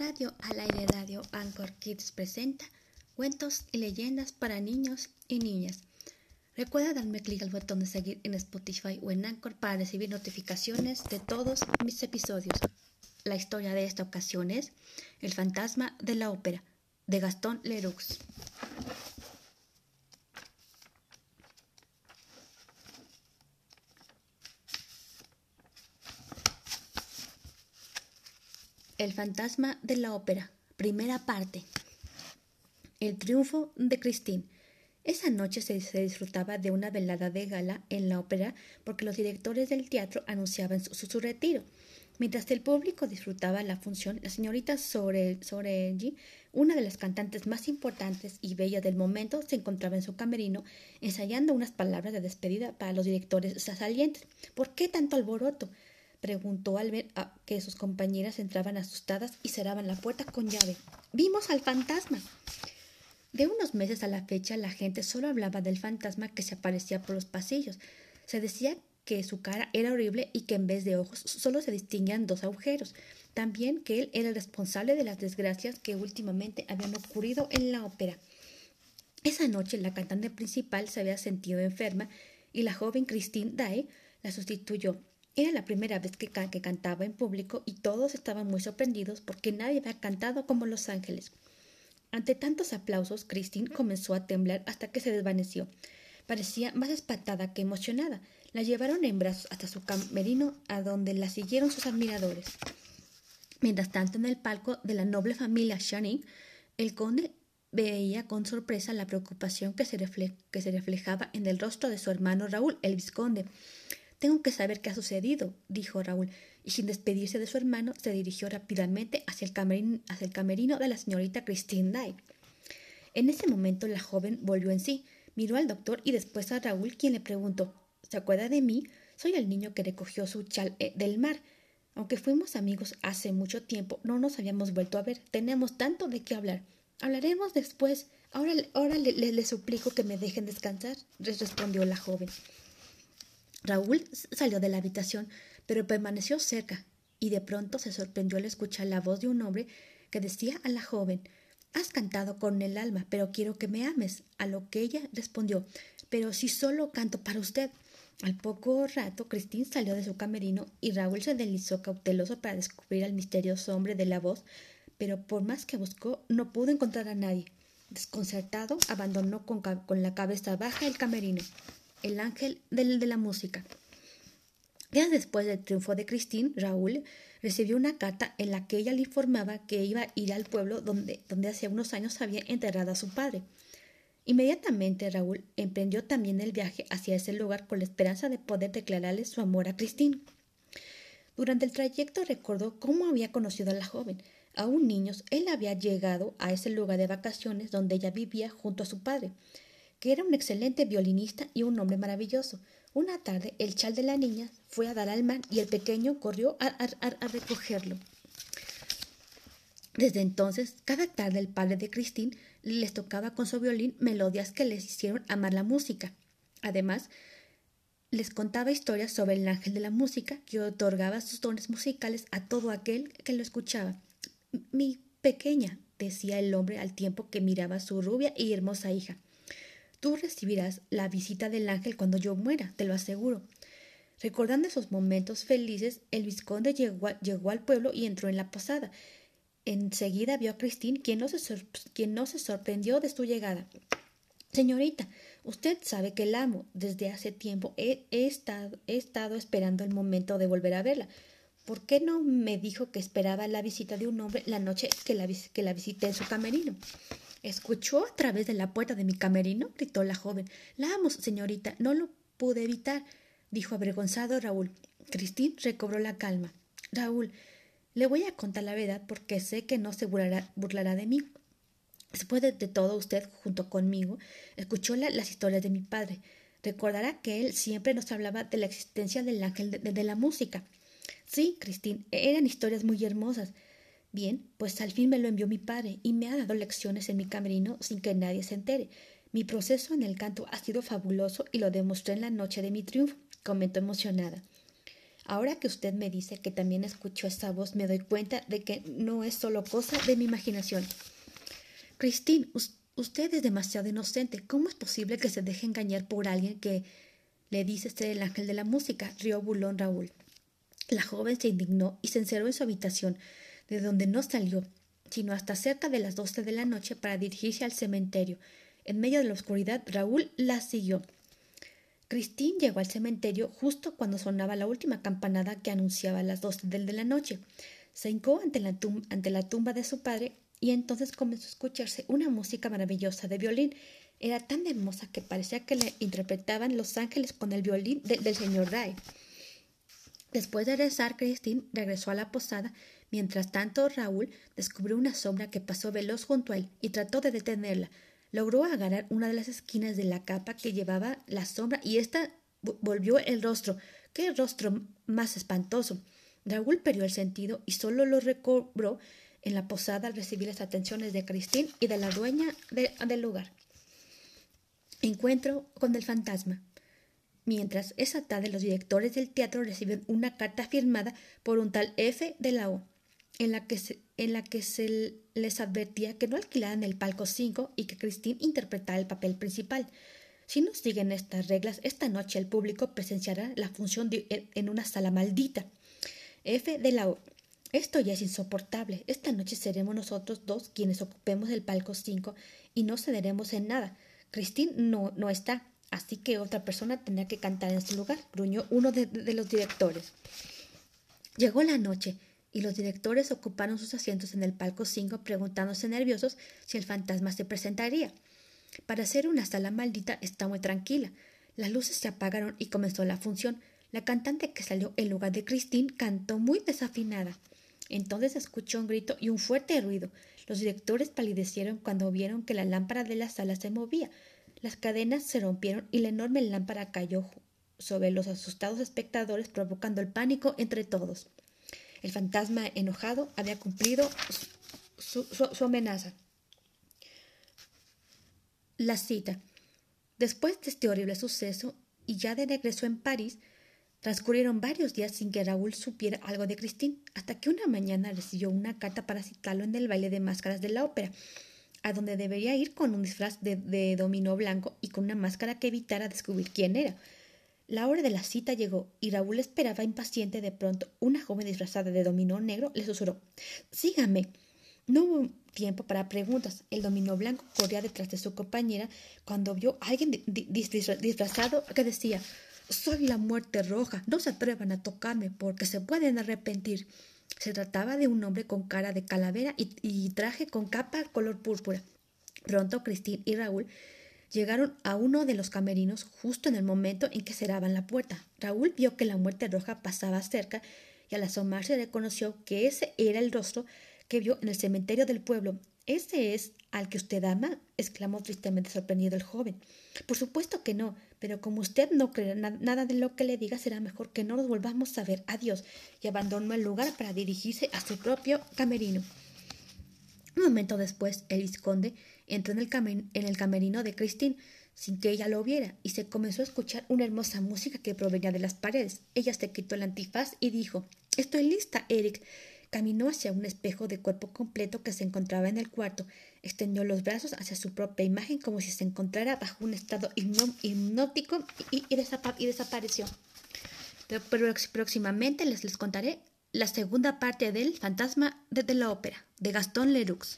Radio al aire radio Anchor Kids presenta cuentos y leyendas para niños y niñas. Recuerda darme clic al botón de seguir en Spotify o en Anchor para recibir notificaciones de todos mis episodios. La historia de esta ocasión es El fantasma de la ópera, de Gastón Leroux. El fantasma de la ópera, primera parte. El triunfo de Christine. Esa noche se, disfrutaba de una velada de gala en la ópera porque los directores del teatro anunciaban su, retiro. Mientras el público disfrutaba la función, la señorita Sorelli, una de las cantantes más importantes y bellas del momento, se encontraba en su camerino ensayando unas palabras de despedida para los directores salientes. ¿Por qué tanto alboroto? Preguntó al ver que sus compañeras entraban asustadas y cerraban la puerta con llave. Vimos al fantasma. De unos meses a la fecha la gente solo hablaba del fantasma que se aparecía por los pasillos. Se decía que su cara era horrible y que en vez de ojos solo se distinguían dos agujeros. También que él era el responsable de las desgracias que últimamente habían ocurrido en la ópera. Esa noche la cantante principal se había sentido enferma y la joven Christine Day la sustituyó. Era la primera vez que, cantaba en público y todos estaban muy sorprendidos porque nadie había cantado como Los Ángeles. Ante tantos aplausos, Christine comenzó a temblar hasta que se desvaneció. Parecía más espantada que emocionada. La llevaron en brazos hasta su camerino, a donde la siguieron sus admiradores. Mientras tanto, en el palco de la noble familia Channing, el conde veía con sorpresa la preocupación que se, que se reflejaba en el rostro de su hermano Raúl, el vizconde. Tengo que saber qué ha sucedido, dijo Raúl, y sin despedirse de su hermano, se dirigió rápidamente hacia el camerino, de la señorita Christine Day. En ese momento la joven volvió en sí, miró al doctor y después a Raúl, quien le preguntó ¿Se acuerda de mí? Soy el niño que recogió su chal eh, del mar. Aunque fuimos amigos hace mucho tiempo, no nos habíamos vuelto a ver. Tenemos tanto de qué hablar. Hablaremos después. Ahora, ahora le suplico que me dejen descansar, respondió la joven. Raúl salió de la habitación, pero permaneció cerca, y de pronto se sorprendió al escuchar la voz de un hombre que decía a la joven Has cantado con el alma, pero quiero que me ames. A lo que ella respondió Pero si solo canto para usted. Al poco rato, Cristín salió de su camerino y Raúl se deslizó cauteloso para descubrir al misterioso hombre de la voz, pero por más que buscó, no pudo encontrar a nadie. Desconcertado, abandonó con, con la cabeza baja el camerino el ángel de la música. Días después del triunfo de Christine, Raúl recibió una carta en la que ella le informaba que iba a ir al pueblo donde, donde hacía unos años había enterrado a su padre. Inmediatamente Raúl emprendió también el viaje hacia ese lugar con la esperanza de poder declararle su amor a Christine. Durante el trayecto recordó cómo había conocido a la joven. Aún niños, él había llegado a ese lugar de vacaciones donde ella vivía junto a su padre que era un excelente violinista y un hombre maravilloso. Una tarde el chal de la niña fue a dar al mar y el pequeño corrió a, recogerlo. Desde entonces, cada tarde el padre de Christine les tocaba con su violín melodías que les hicieron amar la música. Además, les contaba historias sobre el ángel de la música que otorgaba sus dones musicales a todo aquel que lo escuchaba. Mi pequeña, decía el hombre al tiempo que miraba a su rubia y hermosa hija. Tú recibirás la visita del ángel cuando yo muera, te lo aseguro. Recordando esos momentos felices, el vizconde llegó, al pueblo y entró en la posada. Enseguida vio a Christine, quien no, se quien no se sorprendió de su llegada. Señorita, usted sabe que la amo. Desde hace tiempo he, estado, he estado esperando el momento de volver a verla. ¿Por qué no me dijo que esperaba la visita de un hombre la noche que la, que la visité en su camerino? ¿Escuchó a través de la puerta de mi camerino? gritó la joven. La amo, señorita. No lo pude evitar, dijo avergonzado Raúl. Cristín recobró la calma. Raúl, le voy a contar la verdad porque sé que no se burlará, de mí. Después de, todo, usted, junto conmigo, escuchó las historias de mi padre. Recordará que él siempre nos hablaba de la existencia del ángel de, la música. Sí, Cristín, eran historias muy hermosas. Bien, pues al fin me lo envió mi padre y me ha dado lecciones en mi camerino sin que nadie se entere. Mi proceso en el canto ha sido fabuloso y lo demostré en la noche de mi triunfo, comentó emocionada. Ahora que usted me dice que también escuchó esa voz, me doy cuenta de que no es solo cosa de mi imaginación. Christine, usted es demasiado inocente. ¿Cómo es posible que se deje engañar por alguien que le dice ser el ángel de la música? rió Bulón Raúl. La joven se indignó y se encerró en su habitación, de donde no salió, sino hasta cerca de las doce de la noche para dirigirse al cementerio. En medio de la oscuridad, Raúl la siguió. Christine llegó al cementerio justo cuando sonaba la última campanada que anunciaba las doce de la noche. Se hincó ante la, ante la tumba de su padre y entonces comenzó a escucharse una música maravillosa de violín. Era tan hermosa que parecía que la interpretaban los ángeles con el violín del señor Ray. Después de rezar, Christine regresó a la posada. Mientras tanto, Raúl descubrió una sombra que pasó veloz junto a él y trató de detenerla logró agarrar una de las esquinas de la capa que llevaba la sombra y ésta volvió el rostro. ¡Qué rostro más espantoso! Raúl perdió el sentido y solo lo recobró en la posada al recibir las atenciones de Christine y de la dueña del lugar. Encuentro con el fantasma. Mientras esa tarde los directores del teatro reciben una carta firmada por un tal F de la O, en la que se, en la que se les advertía que no alquilaran el palco 5 y que Christine interpretara el papel principal. Si no siguen estas reglas, esta noche el público presenciará la función en una sala maldita. F de la O. Esto ya es insoportable. Esta noche seremos nosotros dos quienes ocupemos el palco 5 y no cederemos en nada. Christine no, no está, así que otra persona tendrá que cantar en su lugar, gruñó uno de los directores. Llegó la noche y los directores ocuparon sus asientos en el palco 5 preguntándose nerviosos si el fantasma se presentaría. Para ser una sala maldita está muy tranquila. Las luces se apagaron y comenzó la función. La cantante que salió en lugar de Christine cantó muy desafinada. Entonces escuchó un grito y un fuerte ruido. Los directores palidecieron cuando vieron que la lámpara de la sala se movía. Las cadenas se rompieron y la enorme lámpara cayó sobre los asustados espectadores, provocando el pánico entre todos. El fantasma enojado había cumplido su, amenaza. La cita. Después de este horrible suceso, y ya de regreso en París, transcurrieron varios días sin que Raúl supiera algo de Christine, hasta que una mañana recibió una carta para citarlo en el baile de máscaras de la ópera, a donde debería ir con un disfraz de, dominó blanco y con una máscara que evitara descubrir quién era. La hora de la cita llegó y Raúl esperaba impaciente. De pronto, una joven disfrazada de dominó negro le susurró: Sígame. No hubo tiempo para preguntas. El dominó blanco corría detrás de su compañera cuando vio a alguien disfrazado que decía: Soy la muerte roja. No se atrevan a tocarme porque se pueden arrepentir. Se trataba de un hombre con cara de calavera y, traje con capa color púrpura. Pronto Christine y Raúl Llegaron a uno de los camerinos justo en el momento en que cerraban la puerta. Raúl vio que la muerte roja pasaba cerca y al asomarse reconoció que ese era el rostro que vio en el cementerio del pueblo. ¿Ese es al que usted ama? exclamó tristemente sorprendido el joven. Por supuesto que no, pero como usted no cree nada de lo que le diga, será mejor que no nos volvamos a ver. Adiós. Y abandonó el lugar para dirigirse a su propio camerino. Un momento después, el vizconde entró en el, en el camerino de Christine sin que ella lo viera y se comenzó a escuchar una hermosa música que provenía de las paredes. Ella se quitó el antifaz y dijo Estoy lista, Eric. Caminó hacia un espejo de cuerpo completo que se encontraba en el cuarto. Extendió los brazos hacia su propia imagen como si se encontrara bajo un estado hipnótico y, desapareció. Próximamente les, les contaré la segunda parte del Fantasma de, la ópera, de Gastón Leroux.